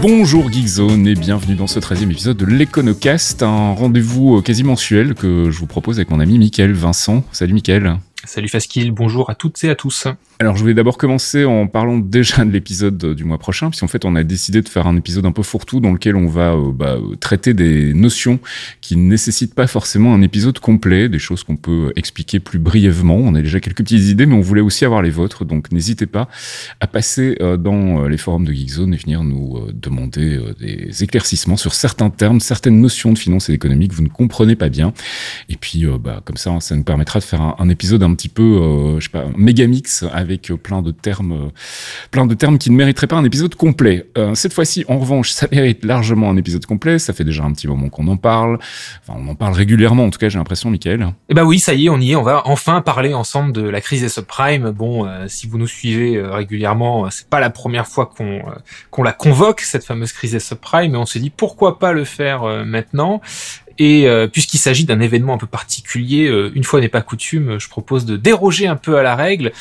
Bonjour Geekzone et bienvenue dans ce 13e épisode de l'Econocast, un rendez-vous quasi mensuel que je vous propose avec mon ami Mickaël Vincent. Salut Mickaël. Salut Faskil, bonjour à toutes et à tous. Alors je voulais d'abord commencer en parlant déjà de l'épisode du mois prochain, puisqu'en fait on a décidé de faire un épisode un peu fourre-tout dans lequel on va euh, bah, traiter des notions qui ne nécessitent pas forcément un épisode complet, des choses qu'on peut expliquer plus brièvement. On a déjà quelques petites idées, mais on voulait aussi avoir les vôtres, donc n'hésitez pas à passer euh, dans euh, les forums de Geekzone et venir nous demander des éclaircissements sur certains termes, certaines notions de finance et d'économie que vous ne comprenez pas bien. Et puis bah, comme ça, ça nous permettra de faire un, épisode un petit peu, je sais pas, méga mix avec plein de termes, plein de termes qui ne mériteraient pas un épisode complet. Euh, cette fois-ci, en revanche, ça mérite largement un épisode complet. Ça fait déjà un petit moment qu'on en parle. Enfin, on en parle régulièrement. En tout cas, j'ai l'impression, Michael. Eh ben oui, ça y est, on y est. On va enfin parler ensemble de la crise des subprimes. Bon, euh, si vous nous suivez euh, régulièrement, c'est pas la première fois qu'on qu'on la convoque cette fameuse crise des subprimes, mais on s'est dit pourquoi pas le faire maintenant? Et euh, puisqu'il s'agit d'un événement un peu particulier, une fois n'est pas coutume, je propose de déroger un peu à la règle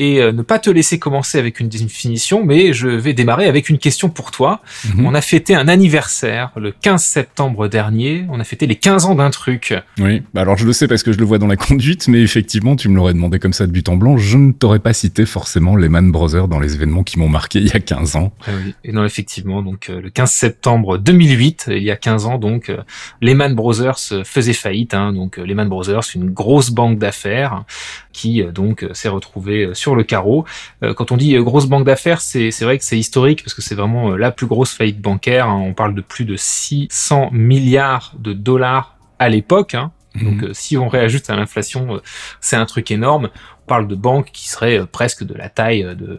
et euh, ne pas te laisser commencer avec une définition, mais je vais démarrer avec une question pour toi. Mhm. On a fêté un anniversaire le 15 septembre dernier, on a fêté les 15 ans d'un truc. Oui, bah alors je le sais parce que je le vois dans la conduite, mais effectivement, tu me l'aurais demandé comme ça de but en blanc, je ne t'aurais pas cité forcément Lehman Brothers dans les événements qui m'ont marqué il y a 15 ans. Ah oui, et non, effectivement, donc euh, le 15 septembre 2008, il y a 15 ans, donc euh, Lehman Brothers faisait faillite, hein, donc Lehman Brothers, une grosse banque d'affaires qui donc s'est retrouvée sur le carreau. Euh, quand on dit euh, grosse banque d'affaires, c'est vrai que c'est historique parce que c'est vraiment euh, la plus grosse faillite bancaire. Hein. On parle de plus de 600 milliards de dollars à l'époque. Hein. Mhm. Donc si on réajuste à l'inflation, c'est un truc énorme parle de banques qui seraient euh, presque de la taille euh, de,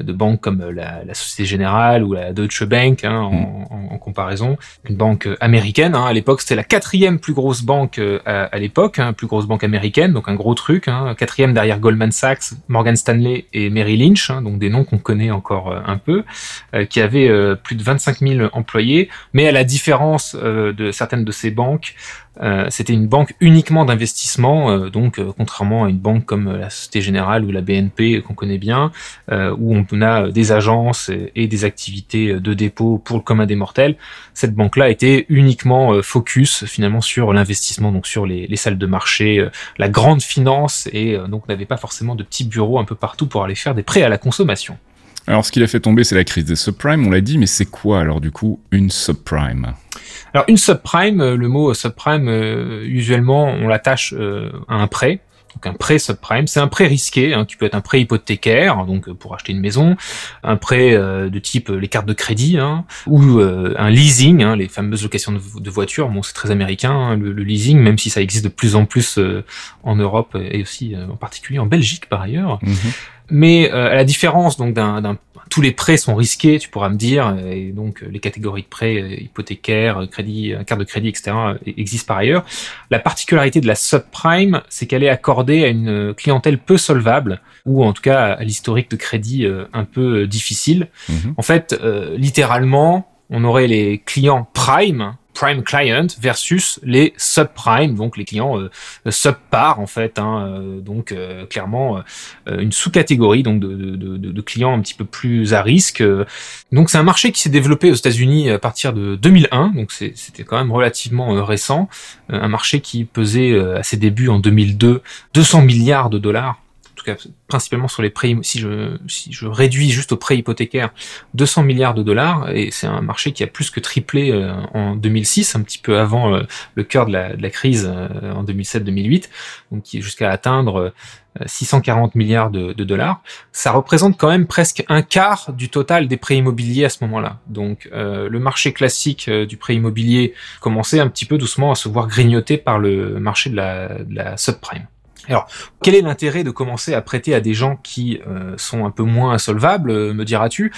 de banques comme euh, la, la Société Générale ou la Deutsche Bank hein, en, mm. en, comparaison. Une banque américaine, hein, à l'époque c'était la quatrième plus grosse banque à, à l'époque, hein, plus grosse banque américaine, donc un gros truc, hein, quatrième derrière Goldman Sachs, Morgan Stanley et Merrill Lynch, donc des noms qu'on connaît encore un peu, qui avait plus de 25 000 employés, mais à la différence de certaines de ces banques, c'était une banque uniquement d'investissement, donc contrairement à une banque comme la Société Générale ou la BNP qu'on connaît bien, euh, où on a des agences et, des activités de dépôt pour le commun des mortels. Cette banque-là était uniquement euh, focus finalement sur l'investissement, donc sur les, salles de marché, euh, la grande finance, et donc n'avait pas forcément de petits bureaux un peu partout pour aller faire des prêts à la consommation. Alors, ce qui l'a fait tomber, c'est la crise des subprimes, on l'a dit, mais c'est quoi alors du coup une subprime? Alors, une subprime, le mot subprime, usuellement, on l'attache à un prêt donc un prêt subprime, c'est un prêt risqué hein, qui peut être un prêt hypothécaire, donc euh, pour acheter une maison, un prêt euh, de type euh, les cartes de crédit, hein, ou un leasing, hein, les fameuses locations de, voitures. Bon, c'est très américain hein, le, leasing, même si ça existe de plus en plus en Europe et aussi en particulier en Belgique par ailleurs. Mhm. Mais à la différence donc d'un tous les prêts sont risqués, tu pourras me dire, et donc les catégories de prêts hypothécaires, crédit, carte de crédit, etc. existent par ailleurs. La particularité de la subprime, c'est qu'elle est accordée à une clientèle peu solvable, ou en tout cas à l'historique de crédit euh, un peu difficile. Mhm. En fait, euh, littéralement, on aurait les clients prime, prime client versus les subprime, donc les clients euh, subpar en fait, hein, euh, donc euh, clairement euh, une sous-catégorie donc de, de, de, de, clients un petit peu plus à risque. Donc c'est un marché qui s'est développé aux États-Unis à partir de 2001, donc c'était quand même relativement récent, un marché qui pesait à ses débuts en 2002 200 milliards de dollars tout cas principalement sur les prêts, si je, si je réduis juste aux prêts hypothécaires, 200 milliards de dollars, et c'est un marché qui a plus que triplé euh, en 2006, un petit peu avant euh, le cœur de la, crise euh, en 2007-2008, donc qui est jusqu'à atteindre 640 milliards de, dollars. Ça représente quand même presque un quart du total des prêts immobiliers à ce moment-là. Donc le marché classique du prêt immobilier commençait un petit peu doucement à se voir grignoter par le marché de la subprime. Alors, quel est l'intérêt de commencer à prêter à des gens qui euh, sont un peu moins solvables, euh, me diras-tu?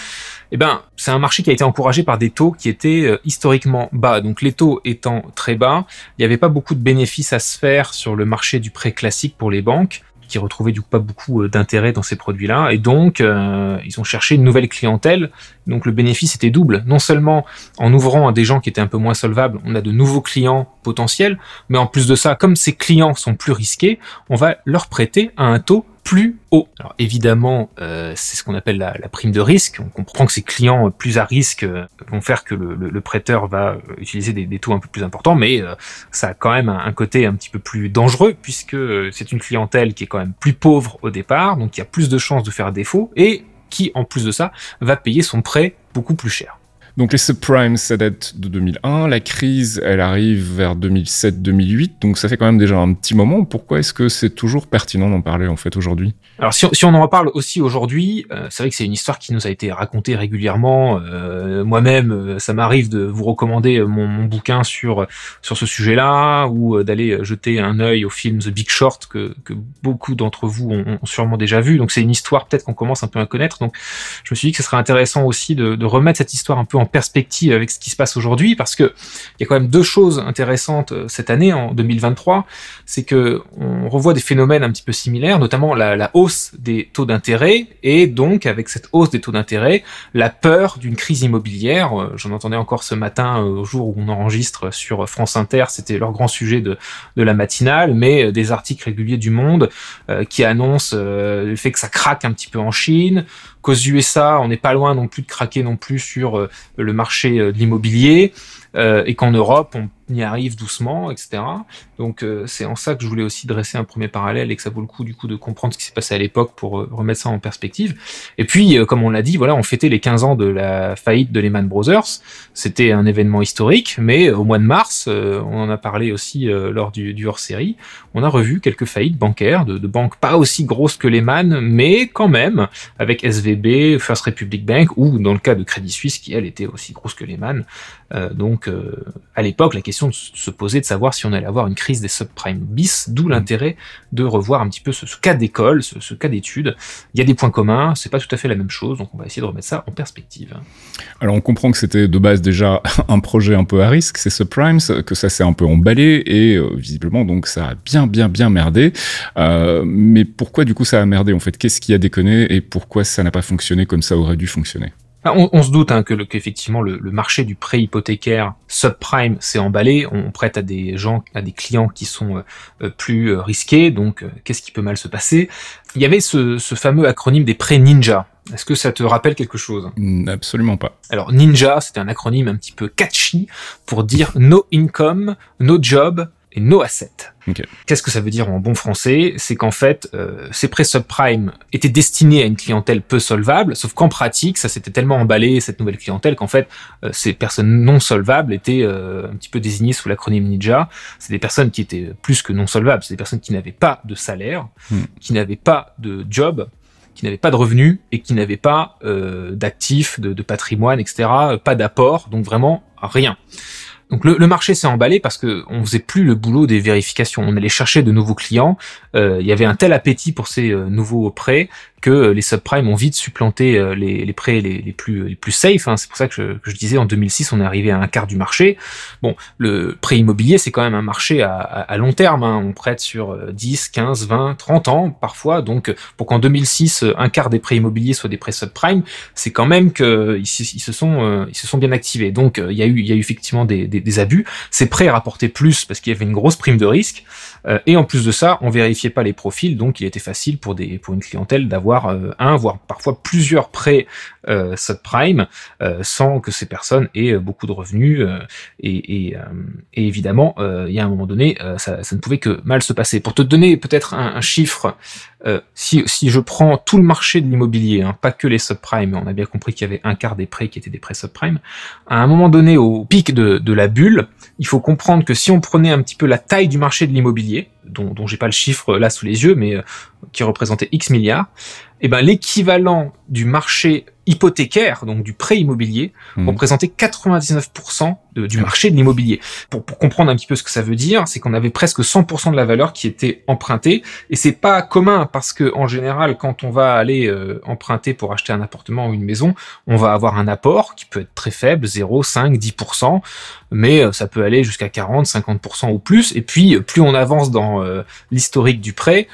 Eh ben, c'est un marché qui a été encouragé par des taux qui étaient euh, historiquement bas. Donc, les taux étant très bas, il n'y avait pas beaucoup de bénéfices à se faire sur le marché du prêt classique pour les banques qui retrouvaient du coup pas beaucoup euh, d'intérêt dans ces produits-là. Et donc, euh, ils ont cherché une nouvelle clientèle. Donc, le bénéfice était double. Non seulement en ouvrant à des gens qui étaient un peu moins solvables, on a de nouveaux clients potentiels, mais en plus de ça, comme ces clients sont plus risqués, on va leur prêter à un taux plus haut. Alors évidemment, euh, c'est ce qu'on appelle la, prime de risque. On comprend que ces clients plus à risque euh, vont faire que le, prêteur va euh, utiliser des, taux un peu plus importants, mais ça a quand même un, côté un petit peu plus dangereux puisque c'est une clientèle qui est quand même plus pauvre au départ, donc il y a plus de chances de faire défaut et qui, en plus de ça, va payer son prêt beaucoup plus cher. Donc les subprimes, ça date de 2001. La crise, elle arrive vers 2007-2008. Donc ça fait quand même déjà un petit moment. Pourquoi est-ce que c'est toujours pertinent d'en parler en fait aujourd'hui? Alors si on, en reparle aussi aujourd'hui, euh, c'est vrai que c'est une histoire qui nous a été racontée régulièrement. Euh, Moi-même, euh, ça m'arrive de vous recommander mon, bouquin sur sur ce sujet-là ou d'aller jeter un œil au film The Big Short que, que beaucoup d'entre vous ont, ont, sûrement déjà vu. Donc c'est une histoire peut-être qu'on commence un peu à connaître. Donc je me suis dit que ce serait intéressant aussi de, de remettre cette histoire un peu en perspective avec ce qui se passe aujourd'hui, parce que il y a quand même deux choses intéressantes euh, cette année, en 2023, c'est que on revoit des phénomènes un petit peu similaires, notamment la, hausse des taux d'intérêt, et donc avec cette hausse des taux d'intérêt, la peur d'une crise immobilière. Euh, j'en entendais encore ce matin, euh, au jour où on enregistre sur France Inter, c'était leur grand sujet de, de la matinale, mais des articles réguliers du Monde qui annoncent le fait que ça craque un petit peu en Chine, qu'aux USA, on n'est pas loin non plus de craquer non plus sur le marché euh, de l'immobilier, et qu'en Europe, on y arrive doucement, etc. Donc euh, c'est en ça que je voulais aussi dresser un premier parallèle et que ça vaut le coup du coup de comprendre ce qui s'est passé à l'époque pour euh, remettre ça en perspective. Et puis, euh, comme on l'a dit, voilà, on fêtait les 15 ans de la faillite de Lehman Brothers. C'était un événement historique, mais au mois de mars, on en a parlé aussi lors du, du hors-série, on a revu quelques faillites bancaires, de, de, banques pas aussi grosses que Lehman, mais quand même, avec SVB, First Republic Bank, ou dans le cas de Crédit Suisse, qui elle était aussi grosse que Lehman. Donc à l'époque, la question se poser de savoir si on allait avoir une crise des subprimes bis, d'où mm. l'intérêt de revoir un petit peu ce, cas d'école, ce, cas d'étude. Il y a des points communs, c'est pas tout à fait la même chose, donc on va essayer de remettre ça en perspective. Alors on comprend que c'était de base déjà un projet un peu à risque, ces subprimes, que ça s'est un peu emballé et euh, visiblement donc ça a bien bien bien merdé. Euh, mais pourquoi du coup ça a merdé en fait? Qu'est-ce qui a déconné et pourquoi ça n'a pas fonctionné comme ça aurait dû fonctionner? On, se doute hein, que qu'effectivement le, marché du prêt hypothécaire subprime s'est emballé. On prête à des gens, à des clients qui sont euh, euh, plus euh, risqués. Donc, qu'est-ce qui peut mal se passer? Il y avait ce, fameux acronyme des prêts ninja. Est-ce que ça te rappelle quelque chose? Mm, Absolument pas. Alors Ninja, c'était un acronyme un petit peu catchy pour dire no income, no job, et no asset. Qu'est-ce que ça veut dire en bon français? C'est qu'en fait, euh, ces prêts subprime étaient destinés à une clientèle peu solvable, sauf qu'en pratique, ça s'était tellement emballé, cette nouvelle clientèle, qu'en fait, euh, ces personnes non solvables étaient euh, un petit peu désignées sous l'acronyme NIJA. C'est des personnes qui étaient plus que non solvables, c'est des personnes qui n'avaient pas de salaire, hmm. qui n'avaient pas de job, qui n'avaient pas de revenus et qui n'avaient pas euh, d'actifs, de, de patrimoine, etc., pas d'apport, donc vraiment rien. Donc le, marché s'est emballé parce que on faisait plus le boulot des vérifications. On allait chercher de nouveaux clients. Euh, il y avait un tel appétit pour ces euh, nouveaux prêts que euh, les subprimes ont vite supplanté euh, les, prêts les, plus les plus safe. Hein. C'est pour ça que je, disais en 2006 on est arrivé à un quart du marché. Bon, le prêt immobilier c'est quand même un marché à, long terme. Hein. On prête sur 10, 15, 20, 30 ans parfois. Donc pour qu'en 2006 un quart des prêts immobiliers soient des prêts subprimes, c'est quand même que ils, se sont ils se sont bien activés. Donc il y a eu il y a eu effectivement des, des, des abus. Ces prêts rapportaient plus parce qu'il y avait une grosse prime de risque. et en plus de ça, on vérifiait pas les profils, donc il était facile pour des pour une clientèle d'avoir euh, un, voire parfois plusieurs prêts euh, subprime euh, sans que ces personnes aient beaucoup de revenus. Et, évidemment, il y a un moment donné, ça, ne pouvait que mal se passer. Pour te donner peut-être un, chiffre, si, je prends tout le marché de l'immobilier, hein, pas que les subprimes, on a bien compris qu'il y avait un quart des prêts qui étaient des prêts subprimes, à un moment donné, au pic de la bulle, il faut comprendre que si on prenait un petit peu la taille du marché de l'immobilier, dont, dont j'ai pas le chiffre là sous les yeux, mais qui représentait X milliards, eh ben l'équivalent du marché hypothécaire, donc du prêt immobilier, mmh. représentait 99% du marché de l'immobilier. Pour, pour, comprendre un petit peu ce que ça veut dire, c'est qu'on avait presque 100% de la valeur qui était empruntée et c'est pas commun parce que en général quand on va aller euh, emprunter pour acheter un appartement ou une maison, on va avoir un apport qui peut être très faible, 0, 5, 10%, mais euh, ça peut aller jusqu'à 40, 50% ou plus et puis plus on avance dans euh, l'historique du prêt,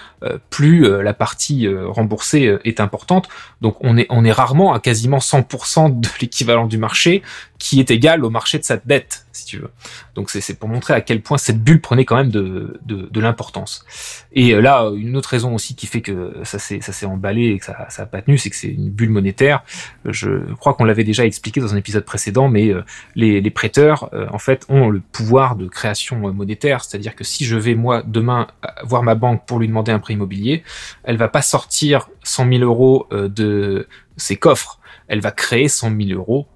plus la partie remboursée est importante. Donc on est on est rarement à quasiment 100% de l'équivalent du marché qui est égal au marché de sa dette, si tu veux. Donc c'est pour montrer à quel point cette bulle prenait quand même de, l'importance. Et euh, là, une autre raison aussi qui fait que ça s'est emballé et que ça ça a pas tenu, c'est que c'est une bulle monétaire. Je crois qu'on l'avait déjà expliqué dans un épisode précédent, mais euh, les, les prêteurs euh, en fait ont le pouvoir de création monétaire, c'est-à-dire que si je vais moi demain voir ma banque pour lui demander un prêt immobilier, elle va pas sortir 100 000 euros de ses coffres, elle va créer 100 000 euros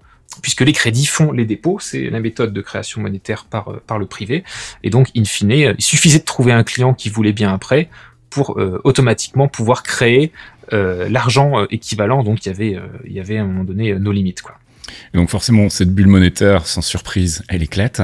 puisque les crédits font les dépôts, c'est la méthode de création monétaire par, euh, par le privé. Et donc, in fine, euh, il suffisait de trouver un client qui voulait bien un prêt pour euh, automatiquement pouvoir créer l'argent équivalent. Donc, il y avait, il y avait à un moment donné nos limites. Quoi. Et donc, forcément, cette bulle monétaire, sans surprise, elle éclate.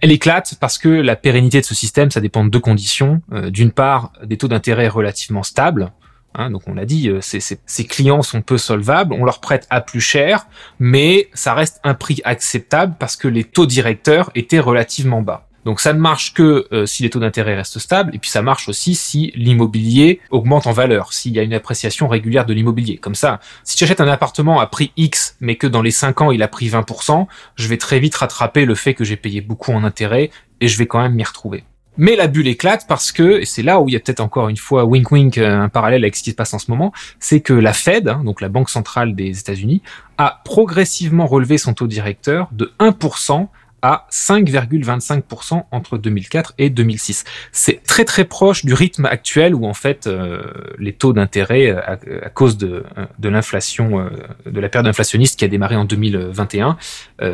Elle éclate parce que la pérennité de ce système, ça dépend de deux conditions. D'une part, des taux d'intérêt relativement stables, Hein, donc on l'a dit, euh, ces, clients sont peu solvables, on leur prête à plus cher, mais ça reste un prix acceptable parce que les taux directeurs étaient relativement bas. Donc ça ne marche que euh, si les taux d'intérêt restent stables, et puis ça marche aussi si l'immobilier augmente en valeur, s'il y a une appréciation régulière de l'immobilier. Comme ça, si j'achète un appartement à prix X, mais que dans les 5 ans il a pris 20%, je vais très vite rattraper le fait que j'ai payé beaucoup en intérêt, et je vais quand même m'y retrouver. Mais la bulle éclate parce que, et c'est là où il y a peut-être encore une fois wink wink euh, un parallèle avec ce qui se passe en ce moment, c'est que la Fed, hein, donc la Banque centrale des États-Unis, a progressivement relevé son taux directeur de 1% à 5,25% entre 2004 et 2006. C'est très très proche du rythme actuel où en fait euh, les taux d'intérêt euh, à, cause de, euh, de l'inflation, de la période inflationniste qui a démarré en 2021,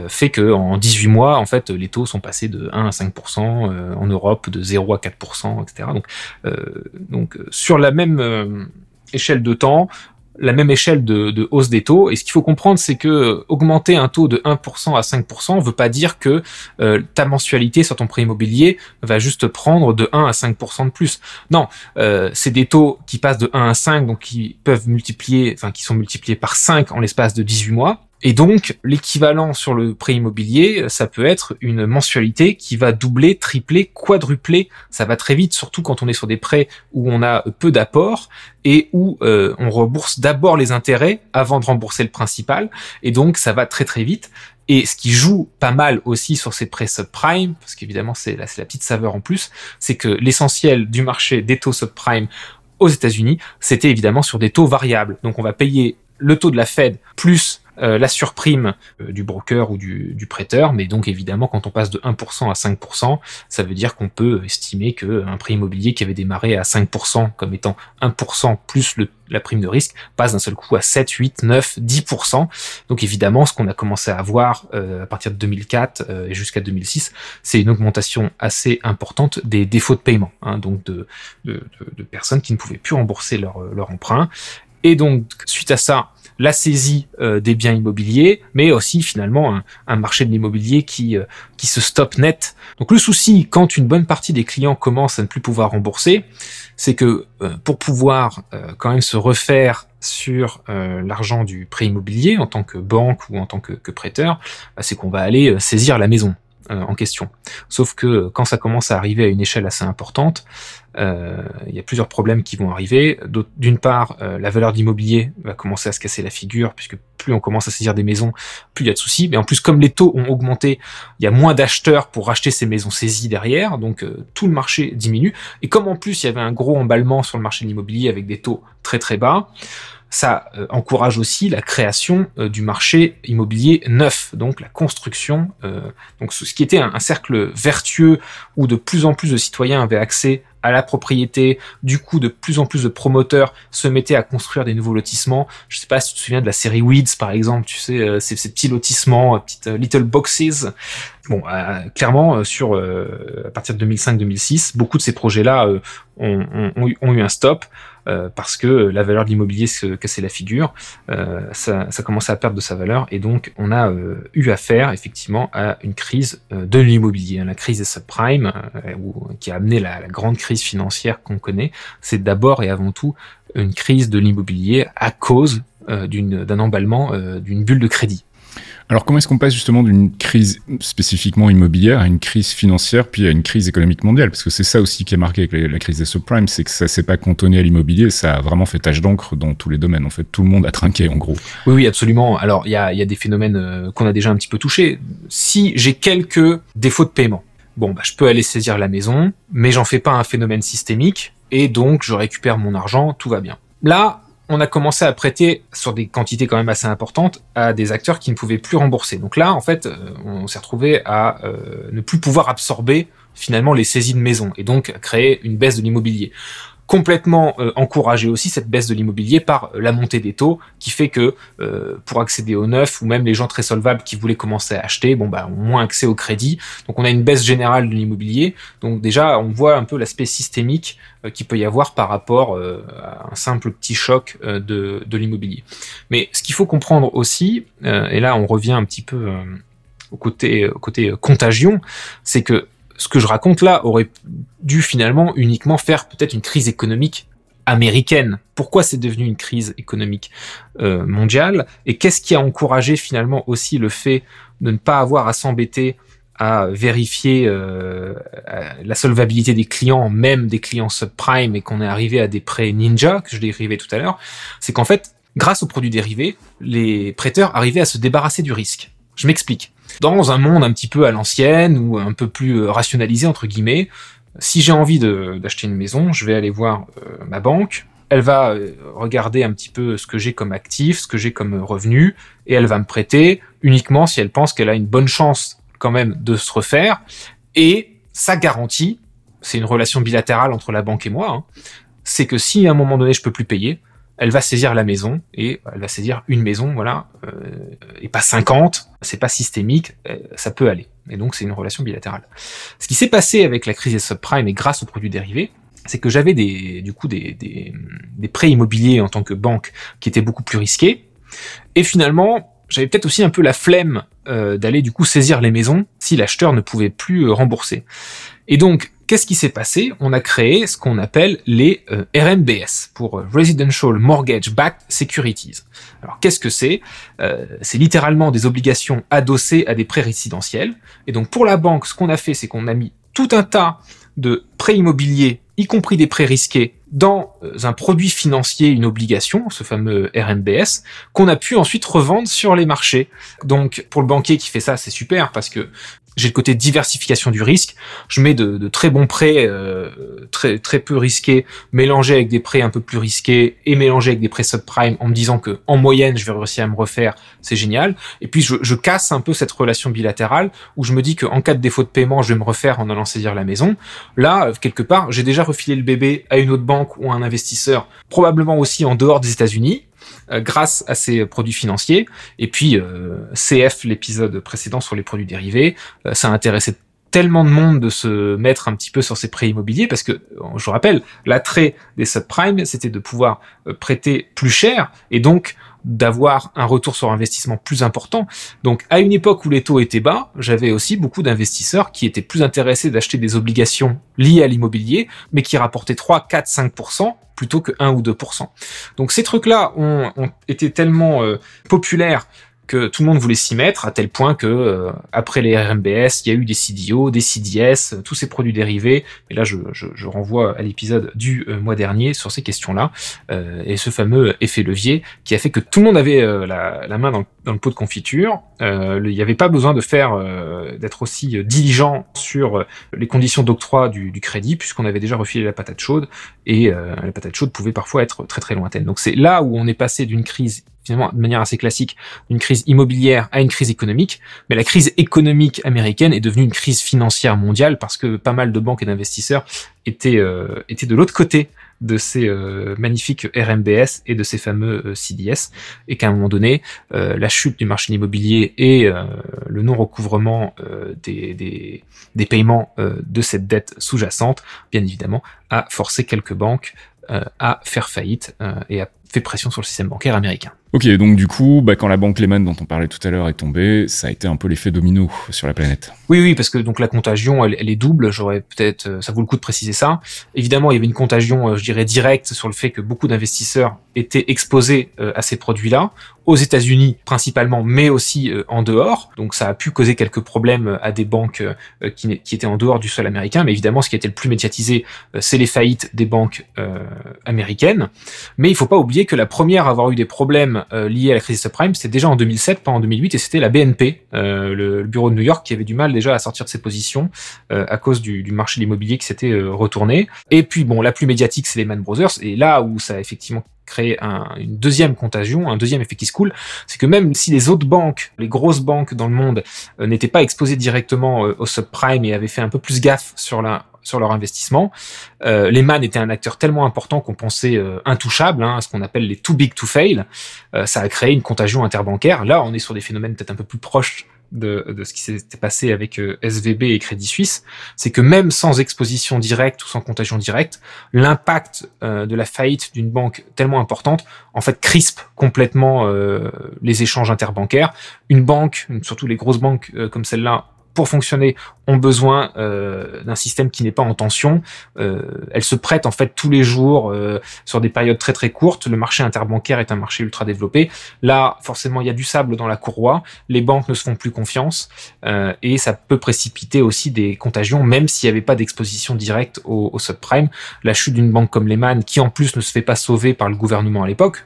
fait que en 18 mois en fait les taux sont passés de 1 à 5% en Europe, de 0 à 4%, etc. Donc, donc sur la même échelle de temps, la même échelle de, hausse des taux. Et ce qu'il faut comprendre, c'est que augmenter un taux de 1% à 5% veut pas dire que euh, ta mensualité sur ton prêt immobilier va juste prendre de 1 à 5% de plus. Non, euh, c'est des taux qui passent de 1 à 5, donc qui peuvent multiplier, enfin qui sont multipliés par 5 en l'espace de 18 mois. Et donc, l'équivalent sur le prêt immobilier, ça peut être une mensualité qui va doubler, tripler, quadrupler. Ça va très vite, surtout quand on est sur des prêts où on a peu d'apports et où euh, on rembourse d'abord les intérêts avant de rembourser le principal. Et donc, ça va très très vite. Et ce qui joue pas mal aussi sur ces prêts subprime, parce qu'évidemment c'est la, petite saveur en plus, c'est que l'essentiel du marché des taux subprime aux États-Unis, c'était évidemment sur des taux variables. Donc on va payer le taux de la Fed plus euh, la surprime euh, du broker ou du, du, prêteur, mais donc évidemment quand on passe de 1% à 5%, ça veut dire qu'on peut estimer qu'un prix immobilier qui avait démarré à 5% comme étant 1% plus le, la prime de risque passe d'un seul coup à 7, 8, 9, 10%. Donc évidemment ce qu'on a commencé à avoir euh, à partir de 2004 et jusqu'à 2006, c'est une augmentation assez importante des défauts de paiement, hein, donc de, de, de, personnes qui ne pouvaient plus rembourser leur, leur emprunt. Et donc suite à ça, la saisie euh, des biens immobiliers, mais aussi finalement un, marché de l'immobilier qui, euh, qui se stoppe net. Donc le souci, quand une bonne partie des clients commencent à ne plus pouvoir rembourser, c'est que euh, pour pouvoir quand même se refaire sur l'argent du prêt immobilier en tant que banque ou en tant que, prêteur, bah, c'est qu'on va aller saisir la maison. Euh, en question. Sauf que quand ça commence à arriver à une échelle assez importante, euh, il y a plusieurs problèmes qui vont arriver. D'une part, euh, la valeur d'immobilier va commencer à se casser la figure, puisque plus on commence à saisir des maisons, plus il y a de soucis. Mais en plus, comme les taux ont augmenté, il y a moins d'acheteurs pour racheter ces maisons saisies derrière, donc tout le marché diminue. Et comme en plus il y avait un gros emballement sur le marché de l'immobilier avec des taux très très bas, ça euh, encourage aussi la création euh, du marché immobilier neuf, donc la construction, euh, donc ce, qui était un, cercle vertueux où de plus en plus de citoyens avaient accès à la propriété, du coup de plus en plus de promoteurs se mettaient à construire des nouveaux lotissements. Je sais pas si tu te souviens de la série Weeds par exemple, tu sais, ces, ces petits lotissements, petites little boxes. Bon, clairement sur à partir de 2005-2006, beaucoup de ces projets-là ont, ont, ont, eu un stop. Parce que la valeur de l'immobilier se cassait la figure, ça, ça commençait à perdre de sa valeur et donc on a eu affaire effectivement à une crise de l'immobilier, la crise des subprimes qui a amené la, la grande crise financière qu'on connaît. C'est d'abord et avant tout une crise de l'immobilier à cause d'un emballement d'une bulle de crédit. Alors comment est-ce qu'on passe justement d'une crise spécifiquement immobilière à une crise financière puis à une crise économique mondiale? Parce que c'est ça aussi qui est marqué avec la crise des subprimes, c'est que ça s'est pas cantonné à l'immobilier, ça a vraiment fait tache d'encre dans tous les domaines. En fait, tout le monde a trinqué en gros. Oui, oui, absolument. Alors il y a, des phénomènes euh, qu'on a déjà un petit peu touchés. Si j'ai quelques défauts de paiement, bon, bah, je peux aller saisir la maison, mais j'en fais pas un phénomène systémique et donc je récupère mon argent, tout va bien. Là, on a commencé à prêter sur des quantités quand même assez importantes à des acteurs qui ne pouvaient plus rembourser. Donc là, en fait, euh, on s'est retrouvé à euh, ne plus pouvoir absorber finalement les saisies de maison et donc créer une baisse de l'immobilier complètement euh, encouragé aussi cette baisse de l'immobilier par euh, la montée des taux qui fait que euh, pour accéder au neuf ou même les gens très solvables qui voulaient commencer à acheter bon bah ont moins accès au crédit. Donc on a une baisse générale de l'immobilier. Donc déjà on voit un peu l'aspect systémique qui peut y avoir par rapport à un simple petit choc de, de l'immobilier. Mais ce qu'il faut comprendre aussi et là on revient un petit peu au côté, au côté contagion c'est que ce que je raconte là aurait dû finalement uniquement faire peut-être une crise économique américaine. Pourquoi c'est devenu une crise économique euh, mondiale? Et qu'est-ce qui a encouragé finalement aussi le fait de ne pas avoir à s'embêter à vérifier euh, la solvabilité des clients, même des clients subprime, et qu'on est arrivé à des prêts ninja, que je décrivais tout à l'heure, c'est qu'en fait, grâce aux produits dérivés, les prêteurs arrivaient à se débarrasser du risque. Je m'explique. Dans un monde un petit peu à l'ancienne ou un peu plus euh, rationalisé entre guillemets, si j'ai envie d'acheter une maison, je vais aller voir euh, ma banque. Elle va euh, regarder un petit peu ce que j'ai comme actif, ce que j'ai comme revenu, et elle va me prêter uniquement si elle pense qu'elle a une bonne chance quand même de se refaire. Et ça garantit, c'est une relation bilatérale entre la banque et moi, hein, c'est que si à un moment donné je peux plus payer, elle va saisir la maison et elle va saisir une maison, voilà, euh, et pas 50, c'est pas systémique, euh, ça peut aller. Et donc c'est une relation bilatérale. Ce qui s'est passé avec la crise des subprimes et grâce aux produits dérivés, c'est que j'avais des, du coup des, des, des, prêts immobiliers en tant que banque qui étaient beaucoup plus risqués. Et finalement, j'avais peut-être aussi un peu la flemme euh, d'aller du coup saisir les maisons si l'acheteur ne pouvait plus rembourser. Et donc Qu'est-ce qui s'est passé? On a créé ce qu'on appelle les euh, RMBS pour euh, Residential Mortgage Backed Securities. Alors qu'est-ce que c'est? Euh, C'est littéralement des obligations adossées à des prêts résidentiels. Et donc pour la banque, ce qu'on a fait, c'est qu'on a mis tout un tas de prêts immobiliers, y compris des prêts risqués, dans un produit financier, une obligation, ce fameux RMBS, qu'on a pu ensuite revendre sur les marchés. Donc pour le banquier qui fait ça, c'est super parce que j'ai le côté diversification du risque. Je mets de, de très bons prêts euh, très très peu risqués mélangés avec des prêts un peu plus risqués et mélangés avec des prêts subprime en me disant que en moyenne je vais réussir à me refaire, c'est génial. Et puis je, je, casse un peu cette relation bilatérale où je me dis qu'en cas de défaut de paiement, je vais me refaire en allant saisir la maison. Là, quelque part, j'ai déjà refilé le bébé à une autre banque ou à un investisseur, probablement aussi en dehors des États-Unis grâce à ces produits financiers. Et puis euh, CF, l'épisode précédent sur les produits dérivés, euh, ça a tellement de monde de se mettre un petit peu sur ces prêts immobiliers parce que, je vous rappelle, l'attrait des subprimes, c'était de pouvoir prêter plus cher et donc d'avoir un retour sur investissement plus important. Donc à une époque où les taux étaient bas, j'avais aussi beaucoup d'investisseurs qui étaient plus intéressés d'acheter des obligations liées à l'immobilier, mais qui rapportaient 3, 4, 5% plutôt que 1 ou 2%. Donc ces trucs-là ont, ont été tellement euh, populaires que tout le monde voulait s'y mettre, à tel point que euh, après les RMBS, il y a eu des CDO, des CDS, tous ces produits dérivés. Et là, je, je, je renvoie à l'épisode du euh, mois dernier sur ces questions-là, euh, et ce fameux effet levier qui a fait que tout le monde avait la, la, main dans, dans, le pot de confiture. il n'y avait pas besoin de faire, d'être aussi diligent sur les conditions d'octroi du, du, crédit, puisqu'on avait déjà refilé la patate chaude, et la patate chaude pouvait parfois être très très lointaine. Donc c'est là où on est passé d'une crise finalement de manière assez classique d'une crise immobilière à une crise économique, mais la crise économique américaine est devenue une crise financière mondiale parce que pas mal de banques et d'investisseurs étaient, euh, étaient de l'autre côté de ces euh, magnifiques RMBS et de ces fameux euh, CDS, et qu'à un moment donné, euh, la chute du marché immobilier et le non-recouvrement des, des, des, paiements de cette dette sous-jacente, bien évidemment, a forcé quelques banques à faire faillite et a fait pression sur le système bancaire américain. Ok, donc du coup, bah, quand la banque Lehman dont on parlait tout à l'heure est tombée, ça a été un peu l'effet domino sur la planète. Oui, oui, parce que donc la contagion, elle, est double. J'aurais peut-être, euh, ça vaut le coup de préciser ça. Évidemment, il y avait une contagion, euh, je dirais directe, sur le fait que beaucoup d'investisseurs étaient exposés euh, à ces produits-là, aux États-Unis principalement, mais aussi en dehors. Donc ça a pu causer quelques problèmes à des banques qui, qui, étaient en dehors du sol américain. Mais évidemment, ce qui a été le plus médiatisé, c'est les faillites des banques américaines. Mais il faut pas oublier que la première à avoir eu des problèmes euh, lié à la crise subprime, c'était déjà en 2007, pas en 2008, et c'était la BNP, euh, le, bureau de New York, qui avait du mal déjà à sortir de ses positions euh, à cause du, marché de l'immobilier qui s'était retourné. Et puis bon, la plus médiatique, c'est les Man Brothers, et là où ça a effectivement créé une deuxième contagion, un deuxième effet qui se coule, c'est que même si les autres banques, les grosses banques dans le monde, n'étaient pas exposées directement au subprime et avaient fait un peu plus gaffe sur la sur leur investissement. Euh, Lehman était un acteur tellement important qu'on pensait euh, intouchable, hein, ce qu'on appelle les too big to fail. Euh, ça a créé une contagion interbancaire. Là, on est sur des phénomènes peut-être un peu plus proches de, de ce qui s'était passé avec euh, SVB et Crédit Suisse. C'est que même sans exposition directe ou sans contagion directe, l'impact euh, de la faillite d'une banque tellement importante, en fait, crispe complètement les échanges interbancaires. Une banque, surtout les grosses banques comme celle-là, pour fonctionner, ont besoin euh, d'un système qui n'est pas en tension. Euh, elle se prête en fait tous les jours euh, sur des périodes très très courtes. Le marché interbancaire est un marché ultra développé. Là, forcément, il y a du sable dans la courroie. Les banques ne se font plus confiance euh, et ça peut précipiter aussi des contagions, même s'il n'y avait pas d'exposition directe au, au, subprime. La chute d'une banque comme Lehman, qui en plus ne se fait pas sauver par le gouvernement à l'époque,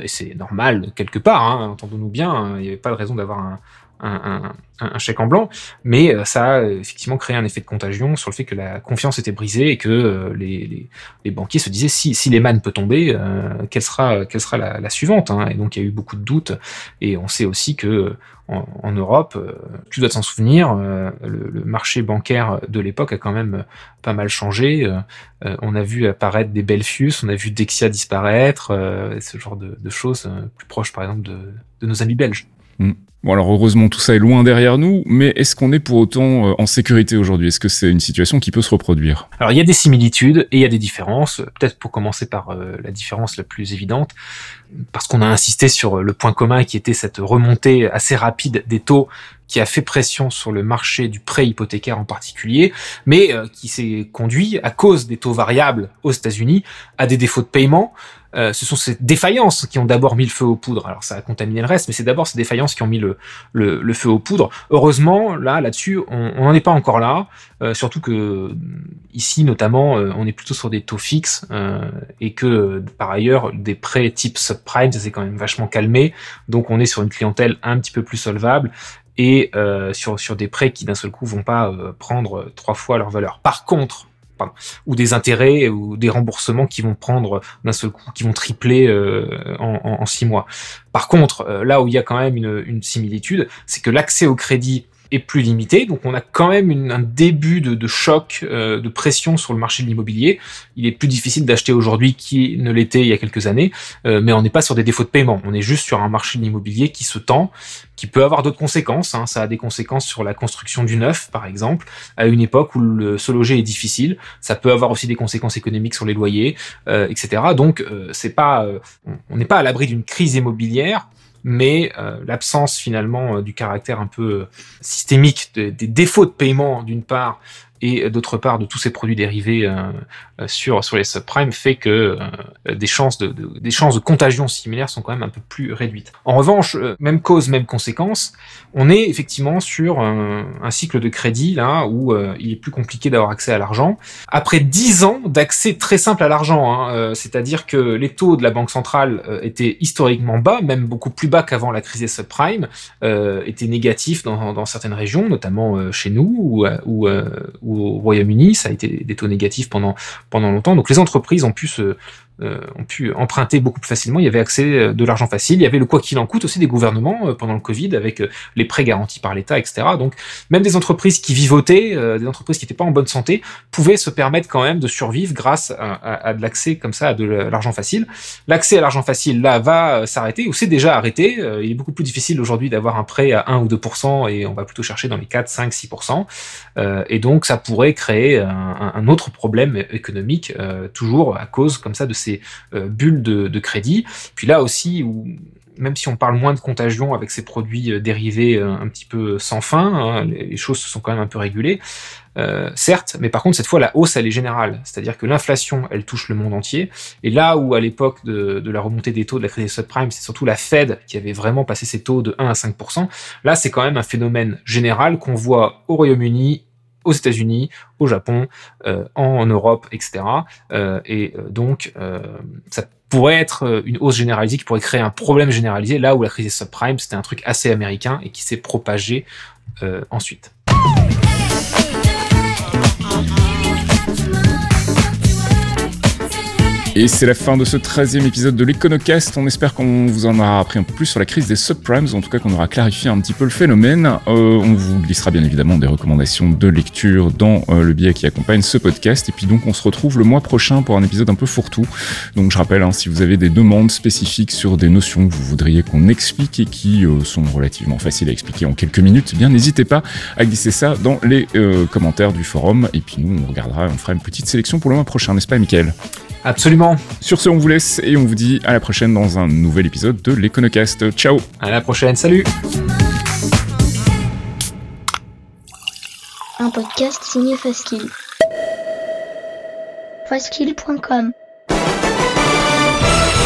et c'est normal quelque part, hein, entendons-nous bien, hein, il n'y avait pas de raison d'avoir un, un, un, chèque en blanc, mais euh, ça a effectivement créé un effet de contagion sur le fait que la confiance était brisée et que euh, les, les, banquiers se disaient si, si Lehman peut tomber, euh, quelle sera, quelle sera la, suivante hein Et donc il y a eu beaucoup de doutes et on sait aussi que en, Europe, tu dois t'en souvenir, le, marché bancaire de l'époque a quand même pas mal changé. on a vu apparaître des Belfius, on a vu Dexia disparaître, ce genre de, de, choses plus proches par exemple de, de nos amis belges. Mm. Bon alors heureusement tout ça est loin derrière nous, mais est-ce qu'on est pour autant euh, en sécurité aujourd'hui? Est-ce que c'est une situation qui peut se reproduire? Alors il y a des similitudes et il y a des différences. Peut-être pour commencer par euh, la différence la plus évidente, parce qu'on a insisté sur le point commun qui était cette remontée assez rapide des taux qui a fait pression sur le marché du prêt hypothécaire en particulier, mais euh, qui s'est conduit à cause des taux variables aux États-Unis à des défauts de paiement euh, ce sont ces défaillances qui ont d'abord mis le feu aux poudres. Alors ça a contaminé le reste, mais c'est d'abord ces défaillances qui ont mis le, feu aux poudres. Heureusement, là, là-dessus, on n'en est pas encore là. Euh, surtout que ici, notamment, euh, on est plutôt sur des taux fixes et que par ailleurs, des prêts type subprime, ça quand même vachement calmé. Donc on est sur une clientèle un petit peu plus solvable et sur, sur des prêts qui d'un seul coup vont pas prendre trois fois leur valeur. Par contre, ou des intérêts ou des remboursements qui vont prendre d'un seul coup, qui vont tripler euh, en, six mois. Par contre, euh, là où il y a quand même une similitude, c'est que l'accès au crédit est plus limité. Donc on a quand même une, un début de, de choc, euh, de pression sur le marché de l'immobilier. Il est plus difficile d'acheter aujourd'hui qu'il ne l'était il y a quelques années, euh, mais on n'est pas sur des défauts de paiement. On est juste sur un marché de l'immobilier qui se tend, qui peut avoir d'autres conséquences. Hein. Ça a des conséquences sur la construction du neuf, par exemple, à une époque où le se loger est difficile. Ça peut avoir aussi des conséquences économiques sur les loyers, euh, etc. Donc c'est pas, on n'est pas à l'abri d'une crise immobilière mais euh, l'absence finalement euh, du caractère un peu euh, systémique des défauts de paiement d'une part et d'autre part de tous ces produits dérivés euh, euh, sur sur les subprimes fait que euh, des chances de, des chances de contagion similaires sont quand même un peu plus réduites. En revanche, même cause, même conséquence, on est effectivement sur un, cycle de crédit là où il est plus compliqué d'avoir accès à l'argent. Après dix ans d'accès très simple à l'argent, hein, c'est-à-dire que les taux de la banque centrale étaient historiquement bas, même beaucoup plus bas qu'avant la crise des subprimes, étaient négatifs dans, certaines régions, notamment chez nous ou, ou, ou au Royaume-Uni, ça a été des taux négatifs pendant pendant longtemps. Donc les entreprises ont pu se ont pu emprunter beaucoup plus facilement. Il y avait accès euh, de l'argent facile. Il y avait le quoi qu'il en coûte aussi des gouvernements euh, pendant le Covid avec les prêts garantis par l'État, etc. Donc même des entreprises qui vivotaient, des entreprises qui n'étaient pas en bonne santé, pouvaient se permettre quand même de survivre grâce à, de l'accès comme ça à de l'argent facile. L'accès à l'argent facile là va s'arrêter ou c'est déjà arrêté. il est beaucoup plus difficile aujourd'hui d'avoir un prêt à 1 ou 2% et on va plutôt chercher dans les 4, 5, 6%. et donc ça pourrait créer un, un autre problème économique toujours à cause comme ça de ces euh, bulles de, crédit. Puis là aussi, où, même si on parle moins de contagion avec ces produits euh, dérivés euh, un petit peu sans fin, hein, les, choses se sont quand même un peu régulées. certes, mais par contre cette fois la hausse elle est générale, c'est-à-dire que l'inflation elle touche le monde entier. Et là où à l'époque de, la remontée des taux de la crise des subprimes, c'est surtout la Fed qui avait vraiment passé ses taux de 1 à 5%, là c'est quand même un phénomène général qu'on voit au Royaume-Uni, aux États-Unis, au Japon, euh, en Europe, etc. Euh, et euh, donc, ça pourrait être une hausse généralisée qui pourrait créer un problème généralisé, là où la crise des subprimes, c'était un truc assez américain et qui s'est propagé ensuite. Et c'est la fin de ce 13e épisode de l'Econocast. On espère qu'on vous en aura appris un peu plus sur la crise des subprimes, en tout cas qu'on aura clarifié un petit peu le phénomène. Euh, on vous glissera bien évidemment des recommandations de lecture dans euh, le billet qui accompagne ce podcast. Et puis donc on se retrouve le mois prochain pour un épisode un peu fourre-tout. Donc je rappelle, hein, si vous avez des demandes spécifiques sur des notions que vous voudriez qu'on explique et qui euh, sont relativement faciles à expliquer en quelques minutes, eh bien n'hésitez pas à glisser ça dans les commentaires du forum. Et puis nous, on regardera, on fera une petite sélection pour le mois prochain, n'est-ce pas, Michael? Absolument. Sur ce, on vous laisse et on vous dit à la prochaine dans un nouvel épisode de l'Econocast. Ciao À la prochaine, salut Un podcast signé Faskill. Faskill.com